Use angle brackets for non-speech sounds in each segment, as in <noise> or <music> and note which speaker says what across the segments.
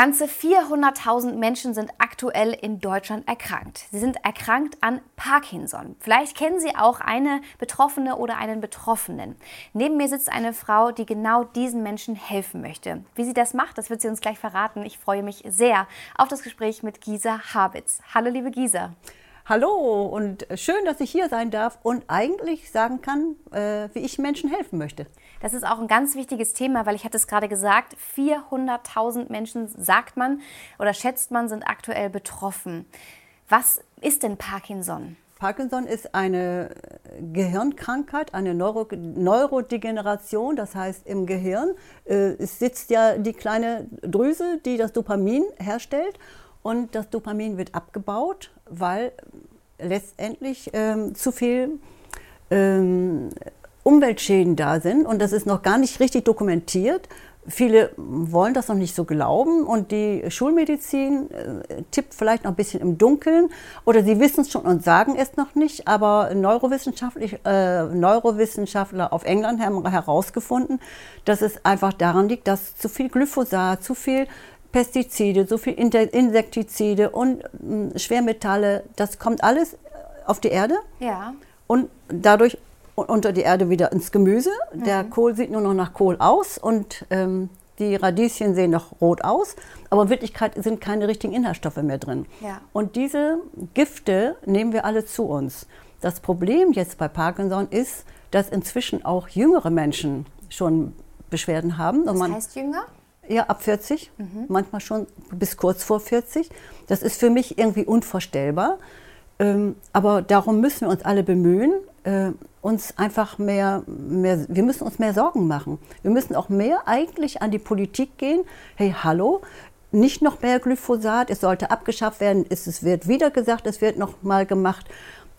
Speaker 1: Ganze 400.000 Menschen sind aktuell in Deutschland erkrankt. Sie sind erkrankt an Parkinson. Vielleicht kennen Sie auch eine Betroffene oder einen Betroffenen. Neben mir sitzt eine Frau, die genau diesen Menschen helfen möchte. Wie sie das macht, das wird sie uns gleich verraten. Ich freue mich sehr auf das Gespräch mit Gisa Habitz. Hallo, liebe Gisa.
Speaker 2: Hallo und schön, dass ich hier sein darf und eigentlich sagen kann, äh, wie ich Menschen helfen möchte.
Speaker 1: Das ist auch ein ganz wichtiges Thema, weil ich hatte es gerade gesagt, 400.000 Menschen, sagt man oder schätzt man, sind aktuell betroffen. Was ist denn Parkinson?
Speaker 2: Parkinson ist eine Gehirnkrankheit, eine Neuro Neurodegeneration, das heißt im Gehirn äh, sitzt ja die kleine Drüse, die das Dopamin herstellt und das Dopamin wird abgebaut, weil letztendlich ähm, zu viel ähm, Umweltschäden da sind und das ist noch gar nicht richtig dokumentiert. Viele wollen das noch nicht so glauben und die Schulmedizin äh, tippt vielleicht noch ein bisschen im Dunkeln oder sie wissen es schon und sagen es noch nicht, aber Neurowissenschaftlich, äh, Neurowissenschaftler auf England haben herausgefunden, dass es einfach daran liegt, dass zu viel Glyphosat, zu viel Pestizide, so viel Insektizide und mh, Schwermetalle, das kommt alles auf die Erde.
Speaker 1: Ja.
Speaker 2: Und dadurch unter die Erde wieder ins Gemüse. Mhm. Der Kohl sieht nur noch nach Kohl aus und ähm, die Radieschen sehen noch rot aus, aber in Wirklichkeit sind keine richtigen Inhaltsstoffe mehr drin.
Speaker 1: Ja.
Speaker 2: Und diese Gifte nehmen wir alle zu uns. Das Problem jetzt bei Parkinson ist, dass inzwischen auch jüngere Menschen schon Beschwerden haben.
Speaker 1: Was heißt jünger?
Speaker 2: Ja, ab 40, mhm. manchmal schon bis kurz vor 40. Das ist für mich irgendwie unvorstellbar. Ähm, aber darum müssen wir uns alle bemühen, äh, uns einfach mehr, mehr, wir müssen uns mehr Sorgen machen. Wir müssen auch mehr eigentlich an die Politik gehen. Hey, hallo, nicht noch mehr Glyphosat, es sollte abgeschafft werden, es wird wieder gesagt, es wird noch mal gemacht.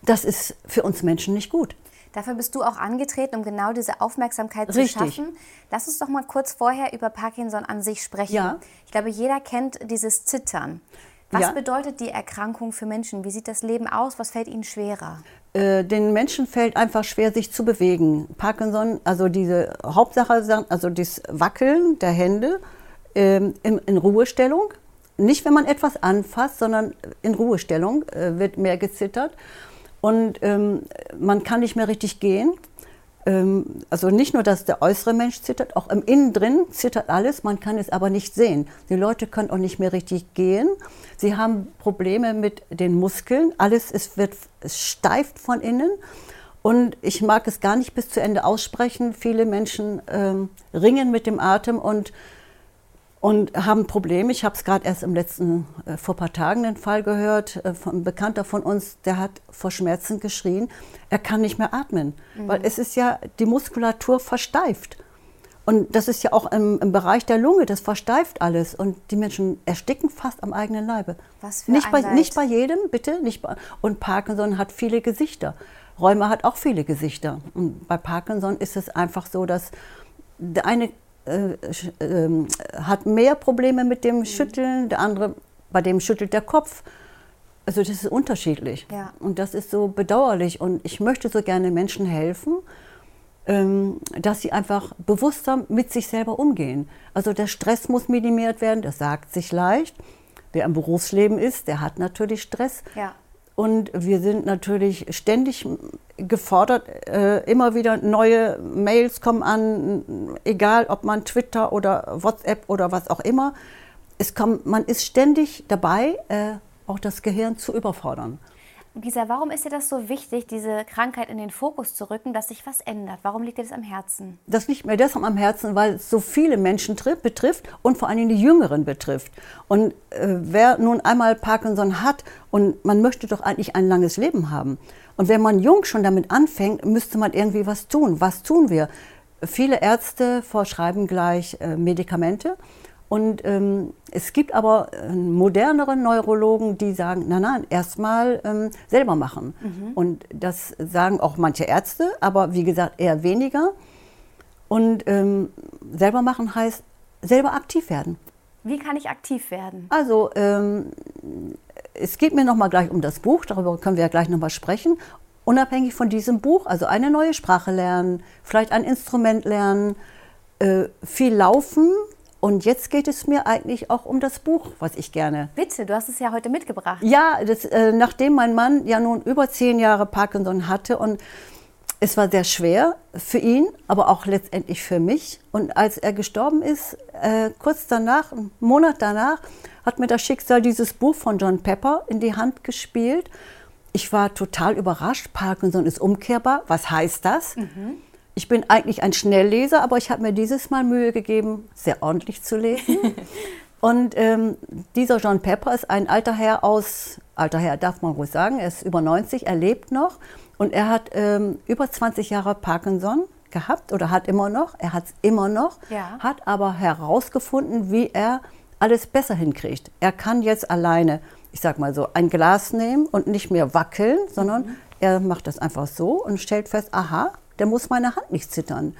Speaker 2: Das ist für uns Menschen nicht gut.
Speaker 1: Dafür bist du auch angetreten, um genau diese Aufmerksamkeit
Speaker 2: Richtig.
Speaker 1: zu schaffen. Lass uns doch mal kurz vorher über Parkinson an sich sprechen.
Speaker 2: Ja.
Speaker 1: Ich glaube, jeder kennt dieses Zittern. Was
Speaker 2: Ja.
Speaker 1: bedeutet die Erkrankung für Menschen? Wie sieht das Leben aus? Was fällt ihnen schwerer?
Speaker 2: Äh, den Menschen fällt einfach schwer, sich zu bewegen. Parkinson, also diese Hauptsache, also das Wackeln der Hände ähm, in, in Ruhestellung. Nicht, wenn man etwas anfasst, sondern in Ruhestellung äh, wird mehr gezittert. Und ähm, man kann nicht mehr richtig gehen. Ähm, also nicht nur, dass der äußere Mensch zittert, auch im Innen drin zittert alles, man kann es aber nicht sehen. Die Leute können auch nicht mehr richtig gehen. Sie haben Probleme mit den Muskeln, alles ist, wird es steift von innen. Und ich mag es gar nicht bis zu Ende aussprechen. Viele Menschen ähm, ringen mit dem Atem und, und haben Probleme. Ich habe es gerade erst im letzten, äh, vor ein paar Tagen den Fall gehört, äh, von einem Bekannter von uns, der hat vor Schmerzen geschrien, er kann nicht mehr atmen, weil es ist ja, die Muskulatur versteift. Und das ist ja auch im, im Bereich der Lunge, das versteift alles. Und die Menschen ersticken fast am eigenen Leibe.
Speaker 1: Was für
Speaker 2: nicht,
Speaker 1: ein
Speaker 2: bei,
Speaker 1: Leid.
Speaker 2: nicht bei jedem, bitte. Nicht bei, und Parkinson hat viele Gesichter. Rheuma hat auch viele Gesichter. Und bei Parkinson ist es einfach so, dass der eine äh, ähm, hat mehr Probleme mit dem Schütteln, der andere, bei dem schüttelt der Kopf. Also das ist unterschiedlich.
Speaker 1: Ja.
Speaker 2: Und das ist so bedauerlich. Und ich möchte so gerne Menschen helfen, ähm, dass sie einfach bewusster mit sich selber umgehen. Also der Stress muss minimiert werden, das sagt sich leicht. Wer im Berufsleben ist, der hat natürlich Stress.
Speaker 1: Ja.
Speaker 2: Und wir sind natürlich ständig gefordert, äh, immer wieder neue Mails kommen an, egal ob man Twitter oder WhatsApp oder was auch immer. Es kommt, man ist ständig dabei, äh, auch das Gehirn zu überfordern.
Speaker 1: Lisa, warum ist dir das so wichtig, diese Krankheit in den Fokus zu rücken, dass sich was ändert? Warum liegt dir das am Herzen?
Speaker 2: Das liegt mir deshalb am Herzen, weil es so viele Menschen betrifft und vor allem die Jüngeren betrifft. Und äh, wer nun einmal Parkinson hat und man möchte doch eigentlich ein langes Leben haben. Und wenn man jung schon damit anfängt, müsste man irgendwie was tun. Was tun wir? Viele Ärzte verschreiben gleich äh, Medikamente und ähm, es gibt aber äh, modernere Neurologen, die sagen, nein, nein, erstmal ähm, selber machen. Mhm. Und das sagen auch manche Ärzte, aber wie gesagt eher weniger. Und ähm, selber machen heißt selber aktiv werden.
Speaker 1: Wie kann ich aktiv werden?
Speaker 2: Also ähm, es geht mir nochmal gleich um das Buch, darüber können wir ja gleich nochmal sprechen. Unabhängig von diesem Buch, also eine neue Sprache lernen, vielleicht ein Instrument lernen, äh, viel laufen, und jetzt geht es mir eigentlich auch um das Buch, was ich gerne.
Speaker 1: Bitte, du hast es ja heute mitgebracht.
Speaker 2: Ja, das, äh, nachdem mein Mann ja nun über zehn Jahre Parkinson hatte und es war sehr schwer für ihn, aber auch letztendlich für mich. Und als er gestorben ist, äh, kurz danach, einen Monat danach, hat mir das Schicksal dieses Buch von John Pepper in die Hand gespielt. Ich war total überrascht. Parkinson ist umkehrbar. Was heißt das? Mhm. Ich bin eigentlich ein Schnellleser, aber ich habe mir dieses Mal Mühe gegeben, sehr ordentlich zu lesen. <laughs> Und ähm, dieser John Pepper ist ein alter Herr aus, alter Herr darf man ruhig sagen, er ist über 90, er lebt noch und er hat ähm, über 20 Jahre Parkinson gehabt oder hat immer noch, er hat es immer noch, ja. hat aber herausgefunden, wie er alles besser hinkriegt. Er kann jetzt alleine, ich sag mal so, ein Glas nehmen und nicht mehr wackeln, sondern mhm. er macht das einfach so und stellt fest, aha, der muss meine Hand nicht zittern.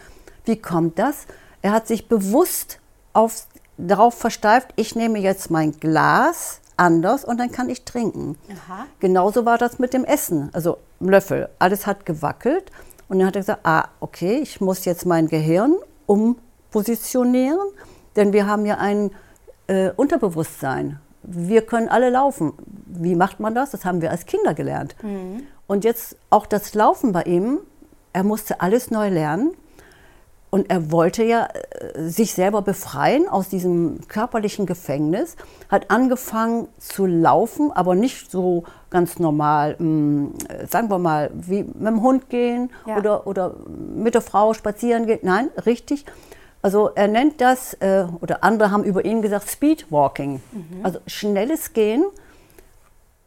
Speaker 2: Wie kommt das? Er hat sich bewusst auf, darauf versteift, ich nehme jetzt mein Glas anders und dann kann ich trinken. Aha. Genauso war das mit dem Essen, also Löffel. Alles hat gewackelt und dann hat er gesagt, ah, okay, ich muss jetzt mein Gehirn umpositionieren, denn wir haben ja ein äh, Unterbewusstsein. Wir können alle laufen. Wie macht man das? Das haben wir als Kinder gelernt. Mhm. Und jetzt auch das Laufen bei ihm er musste alles neu lernen. Und er wollte ja äh, sich selber befreien aus diesem körperlichen Gefängnis, hat angefangen zu laufen, aber nicht so ganz normal, hm, sagen wir mal, wie mit dem Hund gehen ja. oder, oder mit der Frau spazieren gehen. Nein, richtig. Also er nennt das, äh, oder andere haben über ihn gesagt, Speedwalking. Mhm. Also schnelles Gehen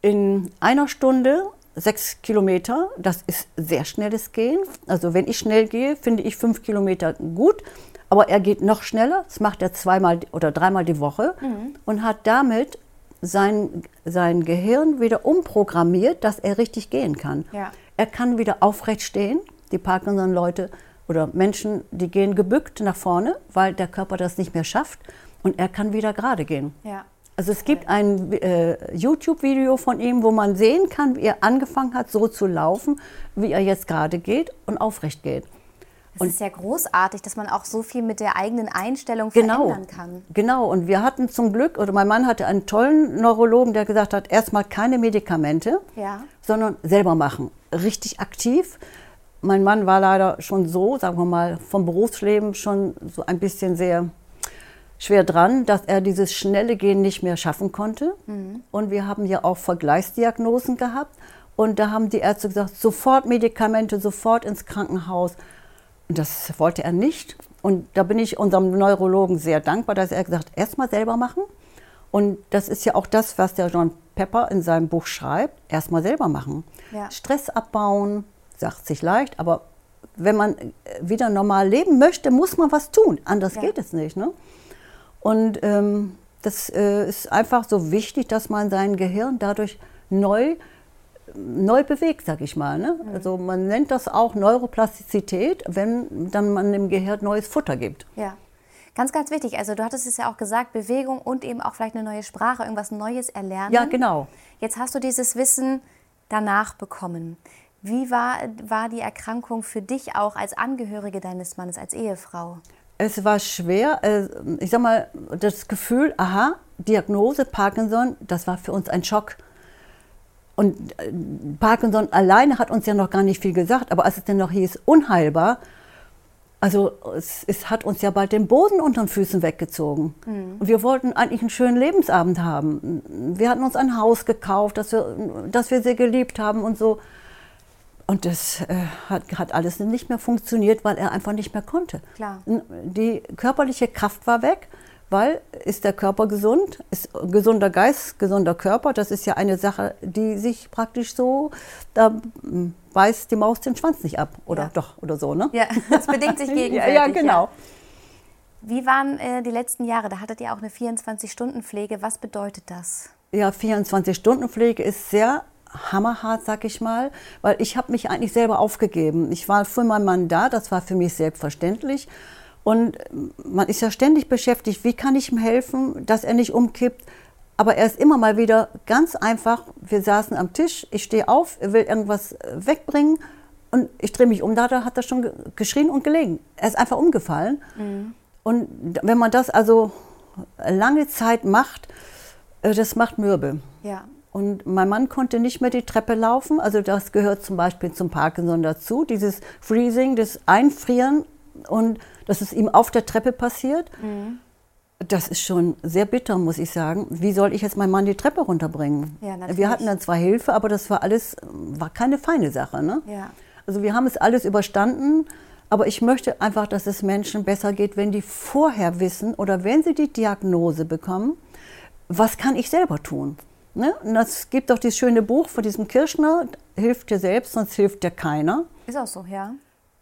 Speaker 2: in einer Stunde sechs Kilometer, das ist sehr schnelles Gehen. Also wenn ich schnell gehe, finde ich fünf Kilometer gut. Aber er geht noch schneller, das macht er zweimal oder dreimal die Woche mhm. und hat damit sein, sein Gehirn wieder umprogrammiert, dass er richtig gehen kann. Ja. Er kann wieder aufrecht stehen. Die Parkinson-Leute oder Menschen, die gehen gebückt nach vorne, weil der Körper das nicht mehr schafft. Und er kann wieder gerade gehen. Ja. Also es gibt ein äh, YouTube-Video von ihm, wo man sehen kann, wie er angefangen hat, so zu laufen, wie er jetzt gerade geht und aufrecht geht.
Speaker 1: Es ist ja großartig, dass man auch so viel mit der eigenen Einstellung genau, verändern kann.
Speaker 2: Genau, und wir hatten zum Glück, oder mein Mann hatte einen tollen Neurologen, der gesagt hat, erstmal keine Medikamente, ja. sondern selber machen, richtig aktiv. Mein Mann war leider schon so, sagen wir mal, vom Berufsleben schon so ein bisschen sehr schwer dran, dass er dieses schnelle Gehen nicht mehr schaffen konnte. Mhm. Und wir haben ja auch Vergleichsdiagnosen gehabt. Und da haben die Ärzte gesagt, sofort Medikamente, sofort ins Krankenhaus. Und das wollte er nicht. Und da bin ich unserem Neurologen sehr dankbar, dass er gesagt hat, erstmal selber machen. Und das ist ja auch das, was der John Pepper in seinem Buch schreibt, erstmal selber machen. Ja. Stress abbauen, sagt sich leicht, aber wenn man wieder normal leben möchte, muss man was tun. Anders ja. geht es nicht. Ne? Und ähm, das äh, ist einfach so wichtig, dass man sein Gehirn dadurch neu, neu bewegt, sag ich mal. Ne? Mhm. Also man nennt das auch Neuroplastizität, wenn dann man dem Gehirn neues Futter gibt.
Speaker 1: Ja. Ganz, ganz wichtig. Also du hattest es ja auch gesagt, Bewegung und eben auch vielleicht eine neue Sprache, irgendwas Neues erlernen.
Speaker 2: Ja, genau.
Speaker 1: Jetzt hast du dieses Wissen danach bekommen. Wie war, war die Erkrankung für dich auch als Angehörige deines Mannes, als Ehefrau?
Speaker 2: Es war schwer. Äh, ich sag mal, das Gefühl, aha, Diagnose Parkinson, das war für uns ein Schock. Und äh, Parkinson alleine hat uns ja noch gar nicht viel gesagt, aber als es dann noch hieß, unheilbar, Also es, es, hat uns ja bald den Boden unter den Füßen weggezogen. Mhm. Und wir wollten eigentlich einen schönen Lebensabend haben. Wir hatten uns ein Haus gekauft, das wir, das wir sehr geliebt haben und so. Und das äh, hat, hat, alles nicht mehr funktioniert, weil er einfach nicht mehr konnte.
Speaker 1: Klar.
Speaker 2: Die körperliche Kraft war weg, weil ist der Körper gesund, ist gesunder Geist, gesunder Körper. Das ist ja eine Sache, die sich praktisch so, da beißt die Maus den Schwanz nicht ab. Oder ja. doch, oder so, ne?
Speaker 1: Ja, das bedingt sich <laughs> gegenseitig. ja,
Speaker 2: ja, genau. Ja.
Speaker 1: Wie waren äh, die letzten Jahre? Da hattet ihr auch eine 24-Stunden-Pflege. Was bedeutet das?
Speaker 2: Ja, 24-Stunden-Pflege ist sehr hammerhart, sag ich mal, weil ich habe mich eigentlich selber aufgegeben. Ich war für meinen Mann da, das war für mich selbstverständlich. Und man ist ja ständig beschäftigt, wie kann ich ihm helfen, dass er nicht umkippt. Aber er ist immer mal wieder ganz einfach, wir saßen am Tisch, ich stehe auf, er will irgendwas äh, wegbringen und ich drehe mich um, da hat er schon geschrien und gelegen. Er ist einfach umgefallen. Mhm. Und wenn man das also lange Zeit macht, äh, das macht mürbe.
Speaker 1: Ja.
Speaker 2: Und mein Mann konnte nicht mehr die Treppe laufen. Also das gehört zum Beispiel zum Parkinson dazu, dieses Freezing, das Einfrieren und dass es ihm auf der Treppe passiert. Mhm. Das ist schon sehr bitter, muss ich sagen. Wie soll ich jetzt meinen Mann die Treppe runterbringen?
Speaker 1: Ja,
Speaker 2: wir hatten dann zwar Hilfe, aber das war alles, war keine feine Sache. Ne?
Speaker 1: Ja.
Speaker 2: Also wir haben es alles überstanden, aber ich möchte einfach, dass es Menschen besser geht, wenn die vorher wissen oder wenn sie die Diagnose bekommen, was kann ich selber tun? Ne? Und das gibt doch dieses schöne Buch von diesem Kirschner, hilft dir selbst, sonst hilft dir keiner.
Speaker 1: Ist auch so, ja.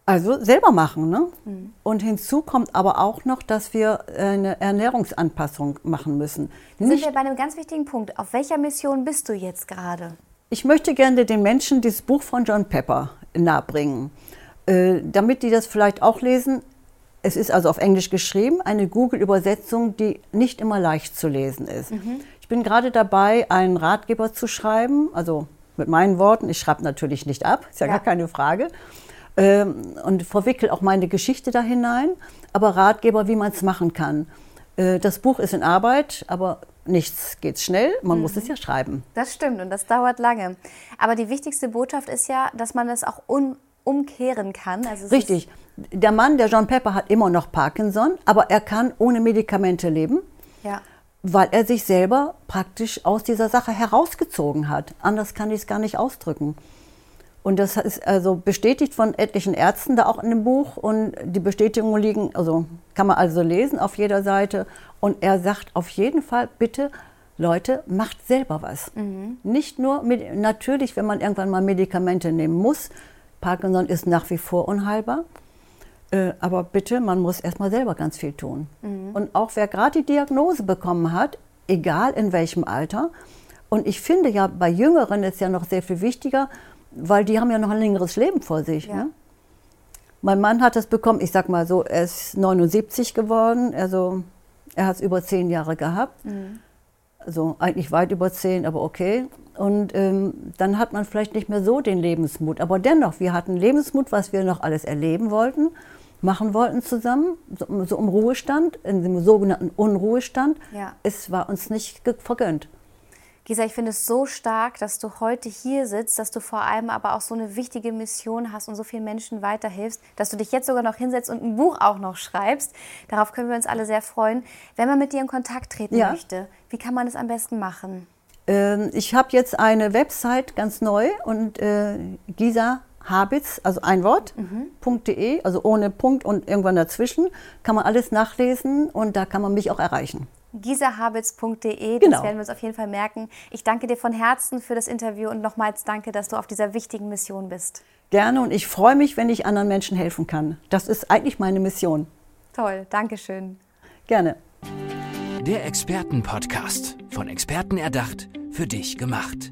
Speaker 2: Also selber machen. Ne? Mhm. Und hinzu kommt aber auch noch, dass wir eine Ernährungsanpassung machen müssen.
Speaker 1: Sind Nicht, wir bei einem ganz wichtigen Punkt. Auf welcher Mission bist du jetzt gerade?
Speaker 2: Ich möchte gerne den Menschen dieses Buch von John Pepper nahebringen, äh, damit die das vielleicht auch lesen. Es ist also auf Englisch geschrieben, eine Google-Übersetzung, die nicht immer leicht zu lesen ist. Mhm. Ich bin gerade dabei, einen Ratgeber zu schreiben, also mit meinen Worten. Ich schreibe natürlich nicht ab, ist ja, ja. gar keine Frage. Ähm, und verwickel auch meine Geschichte da hinein, aber Ratgeber, wie man es machen kann. Äh, das Buch ist in Arbeit, aber nichts geht schnell, man mhm. muss es ja schreiben.
Speaker 1: Das stimmt und das dauert lange. Aber die wichtigste Botschaft ist ja, dass man es auch un umkehren kann.
Speaker 2: Also Richtig. Der Mann, der John Pepper, hat immer noch Parkinson, aber er kann ohne Medikamente leben.
Speaker 1: Ja
Speaker 2: weil er sich selber praktisch aus dieser Sache herausgezogen hat. Anders kann ich es gar nicht ausdrücken. Und das ist also bestätigt von etlichen Ärzten da auch in dem Buch. Und die Bestätigungen liegen, also kann man also lesen auf jeder Seite. Und er sagt auf jeden Fall, bitte, Leute, macht selber was. Mhm. Nicht nur, mit, natürlich, wenn man irgendwann mal Medikamente nehmen muss. Parkinson ist nach wie vor unheilbar. Äh, aber bitte, man muss erstmal selber ganz viel tun. Mhm. Und auch wer gerade die Diagnose bekommen hat, egal in welchem Alter, und ich finde ja, bei Jüngeren ist ja noch sehr viel wichtiger, weil die haben ja noch ein längeres Leben vor sich. Ja. Ne? Mein Mann hat es bekommen, ich sag mal so, er ist 79 geworden, also er hat es über zehn Jahre gehabt. Mhm. Also eigentlich weit über zehn, aber okay. Und ähm, dann hat man vielleicht nicht mehr so den Lebensmut. Aber dennoch, wir hatten Lebensmut, was wir noch alles erleben wollten machen wollten zusammen, so, so im Ruhestand, in dem sogenannten Unruhestand.
Speaker 1: Ja.
Speaker 2: Es war uns nicht vergönnt.
Speaker 1: Gisa, ich finde es so stark, dass du heute hier sitzt, dass du vor allem aber auch so eine wichtige Mission hast und so vielen Menschen weiterhilfst, dass du dich jetzt sogar noch hinsetzt und ein Buch auch noch schreibst. Darauf können wir uns alle sehr freuen. Wenn man mit dir in Kontakt treten ja. möchte, wie kann man es am besten machen?
Speaker 2: Ähm, ich habe jetzt eine Website ganz neu und äh, Gisa Habits, also ein Wort, mhm. .de, also ohne Punkt und irgendwann dazwischen, kann man alles nachlesen und da kann man mich auch erreichen.
Speaker 1: gisahabits.de,
Speaker 2: genau.
Speaker 1: das werden wir uns auf jeden Fall merken. Ich danke dir von Herzen für das Interview und nochmals danke, dass du auf dieser wichtigen Mission bist.
Speaker 2: Gerne und ich freue mich, wenn ich anderen Menschen helfen kann. Das ist eigentlich meine Mission.
Speaker 1: Toll, danke schön.
Speaker 2: Gerne.
Speaker 3: Der Expertenpodcast, von Experten erdacht, für dich gemacht.